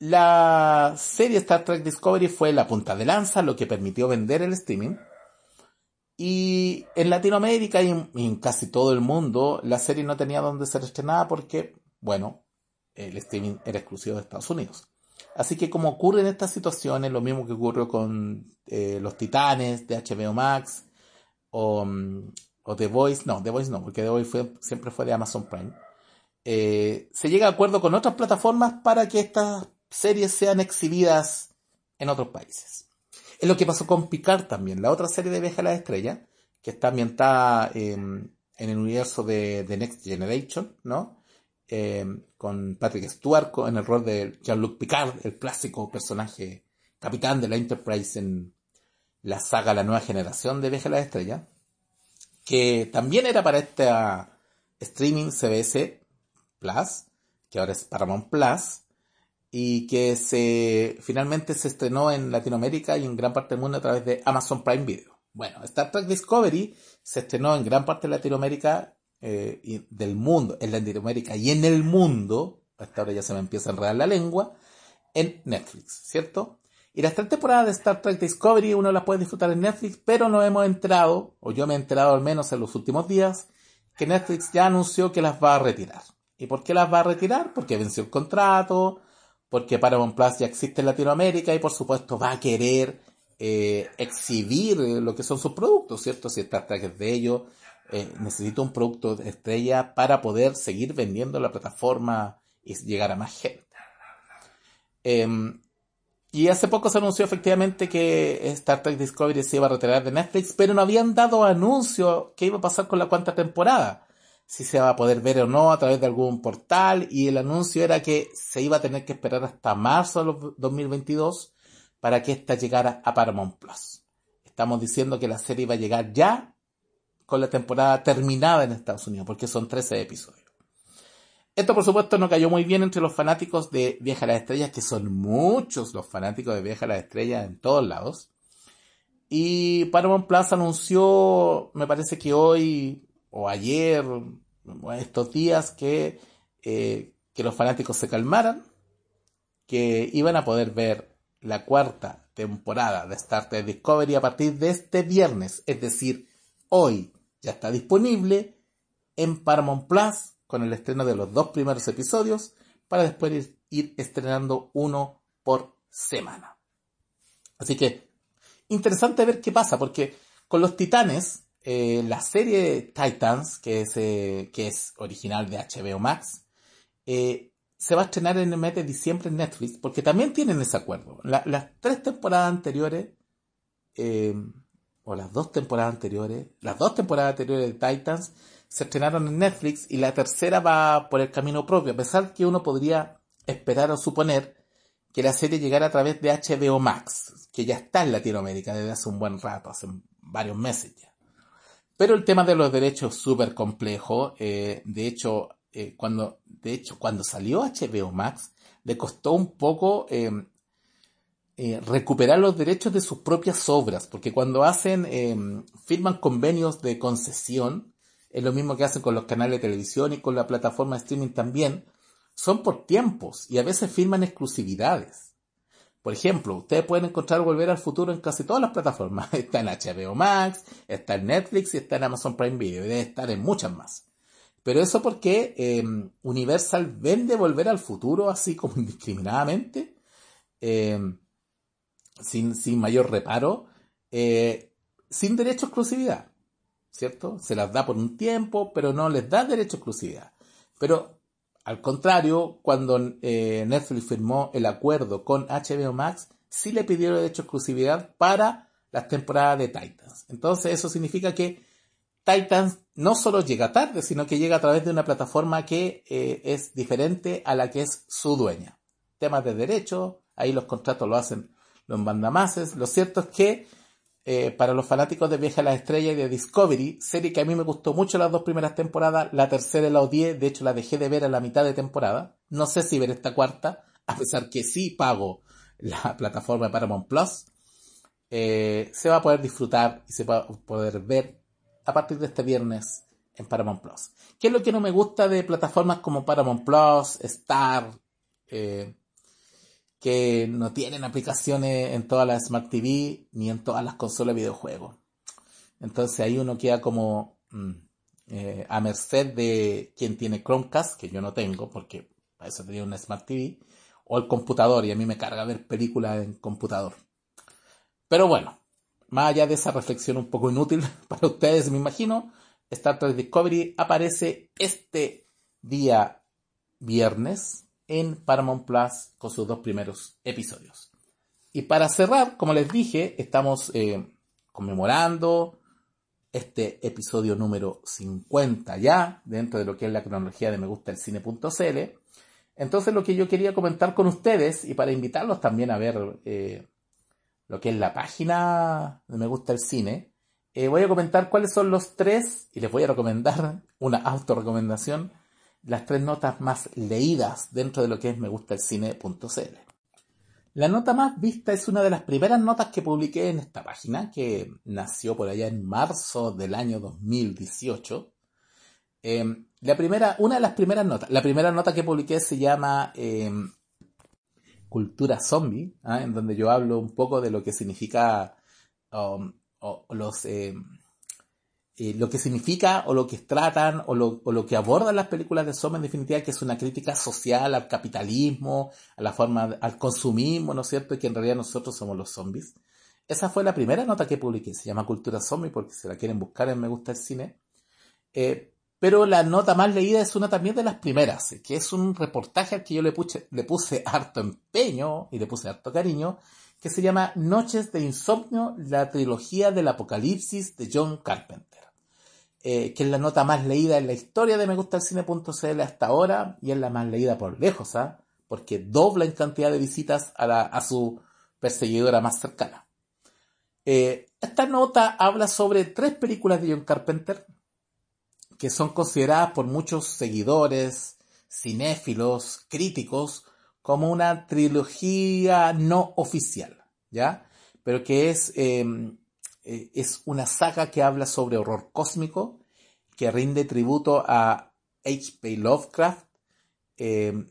la serie Star Trek Discovery fue la punta de lanza, lo que permitió vender el streaming. Y en Latinoamérica y en, casi todo el mundo, la serie no tenía dónde ser estrenada porque, bueno, el streaming era exclusivo de Estados Unidos. Así que como ocurre en estas situaciones, lo mismo que ocurrió con eh, Los Titanes de HBO Max o, mm, o, The Voice, no, The Voice no, porque The Voice siempre fue de Amazon Prime, eh, se llega a acuerdo con otras plataformas para que estas series sean exhibidas en otros países. Es lo que pasó con Picard también, la otra serie de Viaje a la Estrella, que está ambientada en el universo de, The Next Generation, ¿no? Eh, con Patrick Stewart en el rol de Jean-Luc Picard, el clásico personaje capitán de la Enterprise en la saga La Nueva Generación de Viaje a la Estrella, que también era para esta streaming CBS Plus, que ahora es Paramount Plus, y que se finalmente se estrenó en Latinoamérica y en gran parte del mundo a través de Amazon Prime Video. Bueno, Star Trek Discovery se estrenó en gran parte de Latinoamérica eh, del mundo, en Latinoamérica y en el mundo, hasta ahora ya se me empieza a enredar la lengua, en Netflix, ¿cierto? Y las tres temporadas de Star Trek Discovery uno las puede disfrutar en Netflix, pero no hemos enterado, o yo me he enterado al menos en los últimos días, que Netflix ya anunció que las va a retirar. ¿Y por qué las va a retirar? Porque venció el contrato, porque Paramount Plus ya existe en Latinoamérica y por supuesto va a querer eh, exhibir lo que son sus productos, ¿cierto? Si Star Trek es de ellos, eh, necesita un producto de estrella para poder seguir vendiendo la plataforma y llegar a más gente. Em, y hace poco se anunció efectivamente que Star Trek Discovery se iba a retirar de Netflix, pero no habían dado anuncio qué iba a pasar con la cuarta temporada si se va a poder ver o no a través de algún portal y el anuncio era que se iba a tener que esperar hasta marzo de 2022 para que ésta llegara a Paramount Plus. Estamos diciendo que la serie iba a llegar ya con la temporada terminada en Estados Unidos, porque son 13 episodios. Esto por supuesto no cayó muy bien entre los fanáticos de Vieja a las Estrellas, que son muchos los fanáticos de Vieja a las Estrellas en todos lados. Y Paramount Plus anunció, me parece que hoy o ayer, estos días, que, eh, que los fanáticos se calmaran, que iban a poder ver la cuarta temporada de Star Trek Discovery a partir de este viernes, es decir, hoy ya está disponible en Paramount Plus con el estreno de los dos primeros episodios para después ir estrenando uno por semana. Así que interesante ver qué pasa, porque con los titanes eh, la serie Titans, que es, eh, que es original de HBO Max, eh, se va a estrenar en el mes de diciembre en Netflix, porque también tienen ese acuerdo. las tres temporadas anteriores, o las dos temporadas anteriores, las dos temporadas anteriores de Titans se estrenaron en Netflix y la tercera va por el camino propio, a pesar que uno podría esperar o suponer que la serie llegara a través de HBO Max, que ya está en Latinoamérica desde hace un buen rato, hace varios meses ya. Pero el tema de los derechos es súper complejo. Eh, de hecho, eh, cuando, de hecho, cuando salió HBO Max, le costó un poco em, eh, recuperar los derechos de sus propias obras, porque cuando hacen, em, firman convenios de concesión, es lo mismo que hacen con los canales de televisión y con la plataforma de streaming también, son por tiempos y a veces firman exclusividades. Por ejemplo, ustedes pueden encontrar Volver al Futuro en casi todas las plataformas. (laughs) Está en HBO Max, está en Netflix y está en Amazon Prime Video. Debe estar en muchas más. Pero eso porque em, Universal vende Volver al Futuro así como (laughs) indiscriminadamente, sin, mayor reparo, eh, sin derecho a exclusividad. ¿Cierto? Se las da por un tiempo, pero no les da derecho a exclusividad. Pero al contrario, cuando eh, Netflix firmó el acuerdo con HBO Max, sí le pidieron derecho a exclusividad para las temporadas de Titans. Entonces eso significa que Titans no solo llega tarde, sino que llega a través de una plataforma que eh, es diferente a la que es su dueña. Temas de derecho, ahí los contratos lo hacen los mandamases. Lo cierto es que eh, para los fanáticos de Viaje a la Estrella y de Discovery, serie que a mí me gustó mucho las dos primeras temporadas, la tercera la odié, de hecho la dejé de ver a la mitad de temporada, no sé si ver esta cuarta, a pesar que sí pago la (laughs) plataforma Paramount Plus, eh, se va a poder disfrutar y se va a poder ver a partir de este viernes en Paramount Plus. ¿Qué es lo que no me gusta de plataformas como Paramount Plus, Star, eh, que no tienen aplicaciones en todas las Smart TV ni en todas las consolas de videojuegos. Entonces ahí uno queda como mm, eh, a merced de quien tiene Chromecast, que yo no tengo, porque para eso tenía una Smart TV, o el computador, y a mí me carga ver películas en computador. Pero bueno, más allá de esa reflexión un poco inútil (laughs) para ustedes, me imagino, Star Trek Discovery aparece este día viernes en Paramount Plus con sus dos primeros episodios. Y para cerrar, como les dije, estamos eh, conmemorando este episodio número 50 ya, dentro de lo que es la cronología de Me Gusta el Cine.cl. Entonces lo que yo quería comentar con ustedes y para invitarlos también a ver eh, lo que es la página de Me Gusta el Cine, eh, voy a comentar cuáles son los tres, y les voy a recomendar una autorrecomendación, las tres notas más leídas dentro de lo que es Me Gusta el Cine.cl. La nota más vista es una de las primeras notas que publiqué en esta página, que nació por allá en marzo del año 2018. Em, la primera, una de las primeras notas, la primera nota que publiqué se llama em, Cultura Zombie, ¿ah? en donde yo hablo un poco de lo que significa um, los em, eh, lo que significa o lo que tratan o lo, que abordan las películas de Soma en definitiva que es una crítica social al capitalismo, a la forma, al consumismo, ¿no es cierto? Y que en realidad nosotros somos los zombies. Esa fue la primera nota que publiqué, se llama Cultura Zombie porque si la quieren buscar en Me Gusta el Cine. Eh, pero la nota más leída es una también de las primeras, que es un reportaje al que yo le puse, le puse harto empeño y le puse harto cariño, que se llama Noches de Insomnio, la trilogía del apocalipsis de John Carpenter. Eh, que es la nota más leída en la historia de Me Gusta el Cine.cl hasta ahora y es la más leída por lejos, ¿ah? porque dobla en cantidad de visitas a, su perseguidora más cercana. Eh, esta nota habla sobre tres películas de John Carpenter que son consideradas por muchos seguidores, cinéfilos, críticos, como una trilogía no oficial, ¿ya? Pero que es em, eh, es una saga que habla sobre horror cósmico, que rinde tributo a H.P. Lovecraft, eh,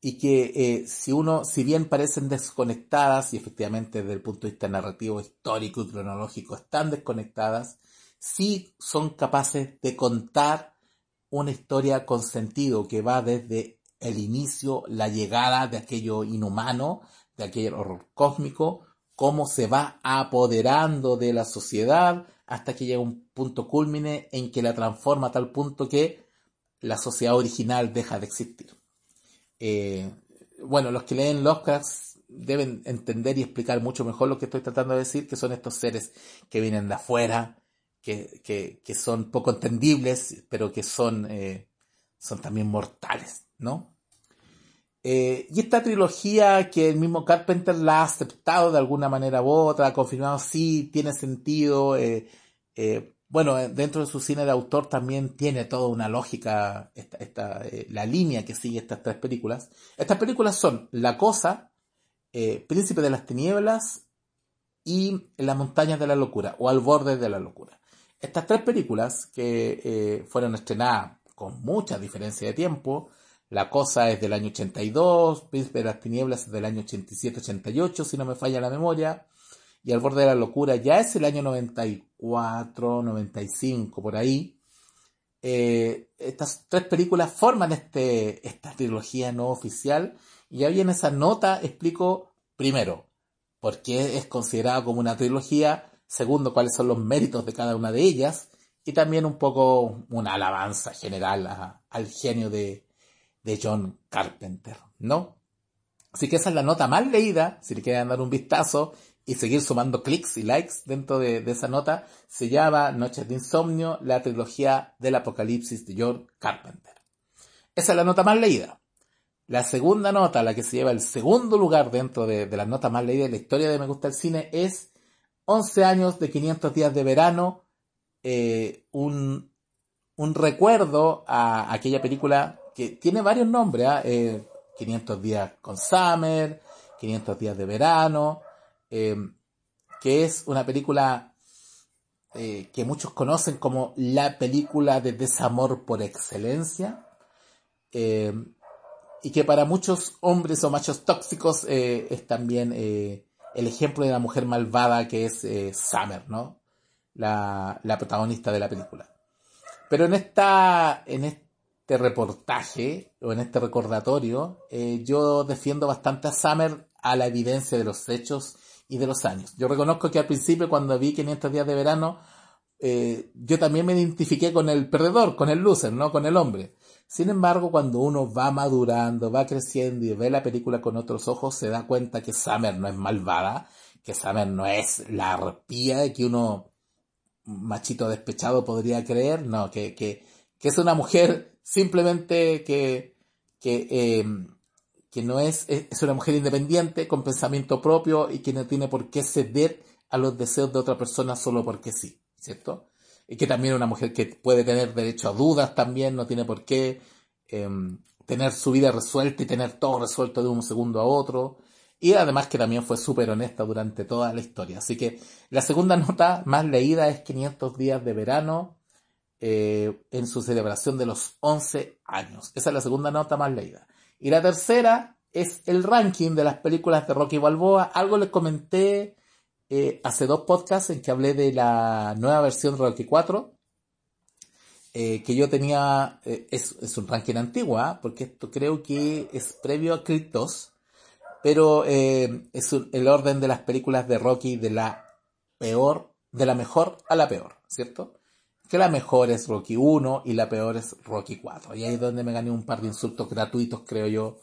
y que eh, si uno, si bien parecen desconectadas, y efectivamente desde el punto de vista narrativo, histórico y cronológico están desconectadas, sí son capaces de contar una historia con sentido que va desde el inicio, la llegada de aquello inhumano, de aquel horror cósmico, cómo se va apoderando de la sociedad hasta que llega un punto culmine en que la transforma a tal punto que la sociedad original deja de existir. Eh, bueno, los que leen Lovecraft deben entender y explicar mucho mejor lo que estoy tratando de decir, que son estos seres que vienen de afuera, que, que, son poco entendibles, pero que son, eh, son también mortales, ¿no? Eh, y esta trilogía que el mismo Carpenter la ha aceptado de alguna manera u otra, ha confirmado sí, tiene sentido. Eh, eh, bueno, dentro de su cine de autor también tiene toda una lógica esta, la línea que sigue estas tres películas. Estas películas son La Cosa, Príncipe de las Tinieblas y Las Montañas de la Locura o Al Borde de la Locura. Estas tres películas que fueron estrenadas con mucha diferencia de tiempo, la cosa es del año 82, Príncipe de las Tinieblas es del año 87-88, si no me falla la memoria. Y Al borde de la locura ya es el año 94, 95, por ahí. Eh, estas tres películas forman este, esta trilogía no oficial. Y ahí en esa nota explico, primero, por qué es considerada como una trilogía. Segundo, cuáles son los méritos de cada una de ellas. Y también un poco una alabanza general al genio de, de John Carpenter, ¿no? Así que esa es la nota más leída, si le quieren dar un vistazo y seguir sumando clics y likes dentro de, esa nota, se llama Noches de Insomnio, la trilogía del Apocalipsis de John Carpenter. Esa es la nota más leída. La segunda nota, la que se lleva el segundo lugar dentro de, las notas más leídas de la historia de Me Gusta el Cine, es 11 años de 500 días de verano, eh, un, un recuerdo a aquella película que tiene varios nombres, 500 ¿ah? eh, días con Summer, 500 días de verano, eh, que es una película eh, que muchos conocen como la película de desamor por excelencia, y que para muchos hombres o machos tóxicos es también el ejemplo de la mujer malvada que es Summer, ¿no? la, la protagonista de la película. Pero en esta, en este reportaje, o en este recordatorio, eh, yo defiendo bastante a Summer a la evidencia de los hechos y de los años. Yo reconozco que al principio, cuando vi 500 días de verano, eh, yo también me identifiqué con el perdedor, con el loser, no con el hombre. Sin embargo, cuando uno va madurando, va creciendo y ve la película con otros ojos, se da cuenta que Summer no es malvada, que Summer no es la arpía que uno machito despechado podría creer, no, que, que, que es una mujer simplemente que, que, eh, que no es, es una mujer independiente, con pensamiento propio y que no tiene por qué ceder a los deseos de otra persona solo porque sí, ¿cierto? Y que también es una mujer que puede tener derecho a dudas también, no tiene por qué em, tener su vida resuelta y tener todo resuelto de un segundo a otro. Y además que también fue súper honesta durante toda la historia. Así que la segunda (laughs) nota más leída es 500 días de verano eh, en su celebración de los 11 años. Esa es la segunda nota más leída. Y la tercera es el ranking de las películas de Rocky Balboa. Algo les comenté eh, hace dos podcasts en que hablé de la nueva versión de Rocky 4. Eh, que yo tenía, es, un ranking antiguo, ¿ah? porque esto creo que es previo a Creed 2 pero es el orden de las películas de Rocky de la peor, de la mejor a la peor, ¿cierto? Que la mejor es Rocky 1 y la peor es Rocky 4. Y ahí es donde me gané un par de insultos gratuitos, creo yo,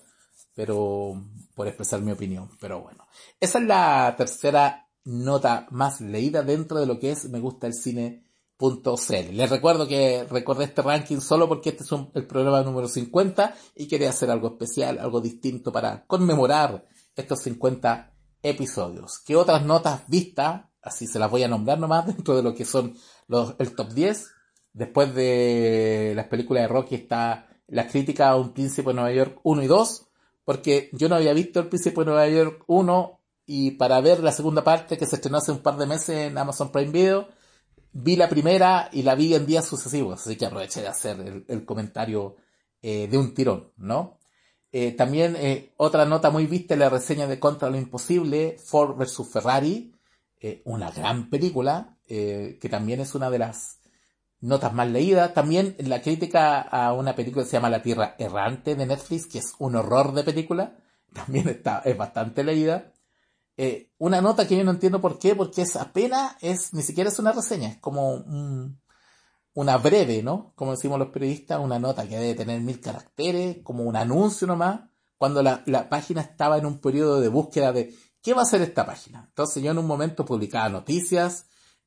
pero por expresar mi opinión. Pero bueno, esa es la tercera nota más leída dentro de lo que es Me gusta el cine. Les recuerdo que recordé este ranking solo porque este es el programa número 50 y quería hacer algo especial, algo distinto para conmemorar estos 50 episodios. ¿Qué otras notas vistas? Así se las voy a nombrar nomás (laughs) dentro de lo que son los, el top 10. Después de las películas de Rocky está la crítica a Un Príncipe de Nueva York 1 y 2, porque yo no había visto El Príncipe de Nueva York 1 y para ver la segunda parte que se estrenó hace un par de meses en Amazon Prime Video, vi la primera y la vi en días sucesivos, así que aproveché de hacer el, comentario eh, de un tirón, ¿no? Eh, también eh, otra nota muy vista es la reseña de Contra lo Imposible, Ford vs. Ferrari, una gran película, que también es una de las notas más leídas. También la crítica a una película que se llama La Tierra Errante de Netflix, que es un horror de película, (laughs) también está, es bastante leída. Eh, una nota que yo no entiendo por qué, porque es apenas, es, ni siquiera es una reseña, es como una breve, ¿no? Como decimos los periodistas, una nota que debe tener mil caracteres, como un anuncio nomás, cuando la, página estaba en un periodo de búsqueda de qué va a ser esta página. Entonces yo en un momento publicaba noticias,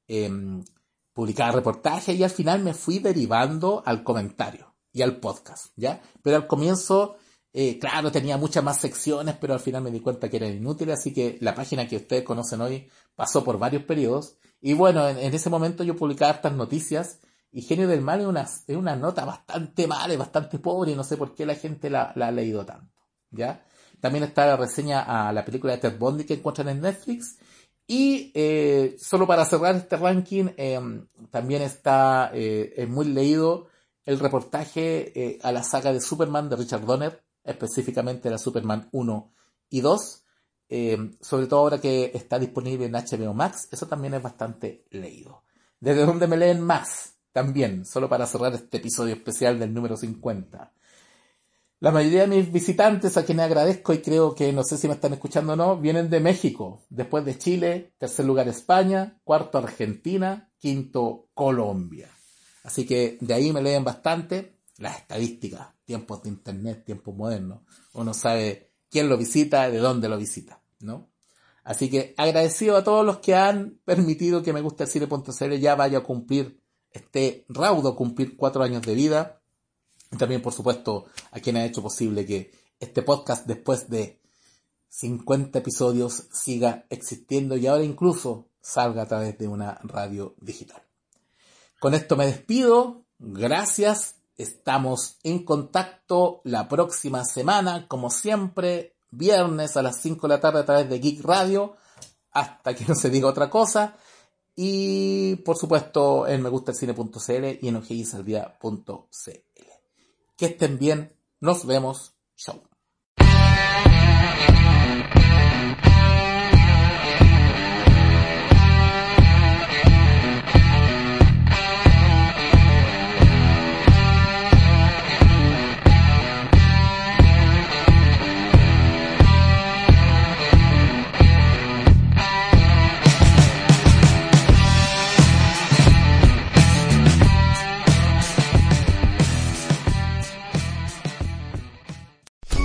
em, publicaba reportajes y al final me fui derivando al comentario y al podcast, ¿ya? Pero al comienzo eh, claro, tenía muchas más secciones, pero al final me di cuenta que eran inútiles, así que la página que ustedes conocen hoy pasó por varios periodos. Y bueno, en, ese momento yo publicaba estas noticias y Genio del Mal es una, es una nota bastante mala bastante pobre y no sé por qué la gente la, ha leído tanto. ¿ya? También está la reseña a la película de Ted Bundy que encuentran en Netflix. Y eh, solo para cerrar este ranking, em, también está eh, muy leído el reportaje a la saga de Superman de Richard Donner, específicamente la Superman 1 y 2, eh, sobre todo ahora que está disponible en HBO Max, eso también es bastante leído. ¿Desde dónde me leen más? También, solo para cerrar este episodio especial del número 50. La mayoría de mis visitantes, a quienes agradezco y creo que no sé si me están escuchando o no, vienen de México, después de Chile, tercer lugar España, cuarto Argentina, quinto Colombia. Así que de ahí me leen bastante las estadísticas, tiempos de internet, tiempos modernos. Uno sabe quién lo visita, de dónde lo visita, ¿no? Así que agradecido a todos los que han permitido que me guste el cine.cl ya vaya a cumplir este raudo, cumplir cuatro años de vida. Y también, por supuesto, a quien ha hecho posible que este podcast, después de 50 episodios, siga existiendo y ahora incluso salga a través de una radio digital. Con esto me despido. Gracias Estamos en contacto la próxima semana, como siempre, viernes a las 5 de la tarde a través de Geek Radio, hasta que no se diga otra cosa. Y por supuesto en megustalcine.cl y en ojeguisalvia.cl. Que estén bien, nos vemos, chao.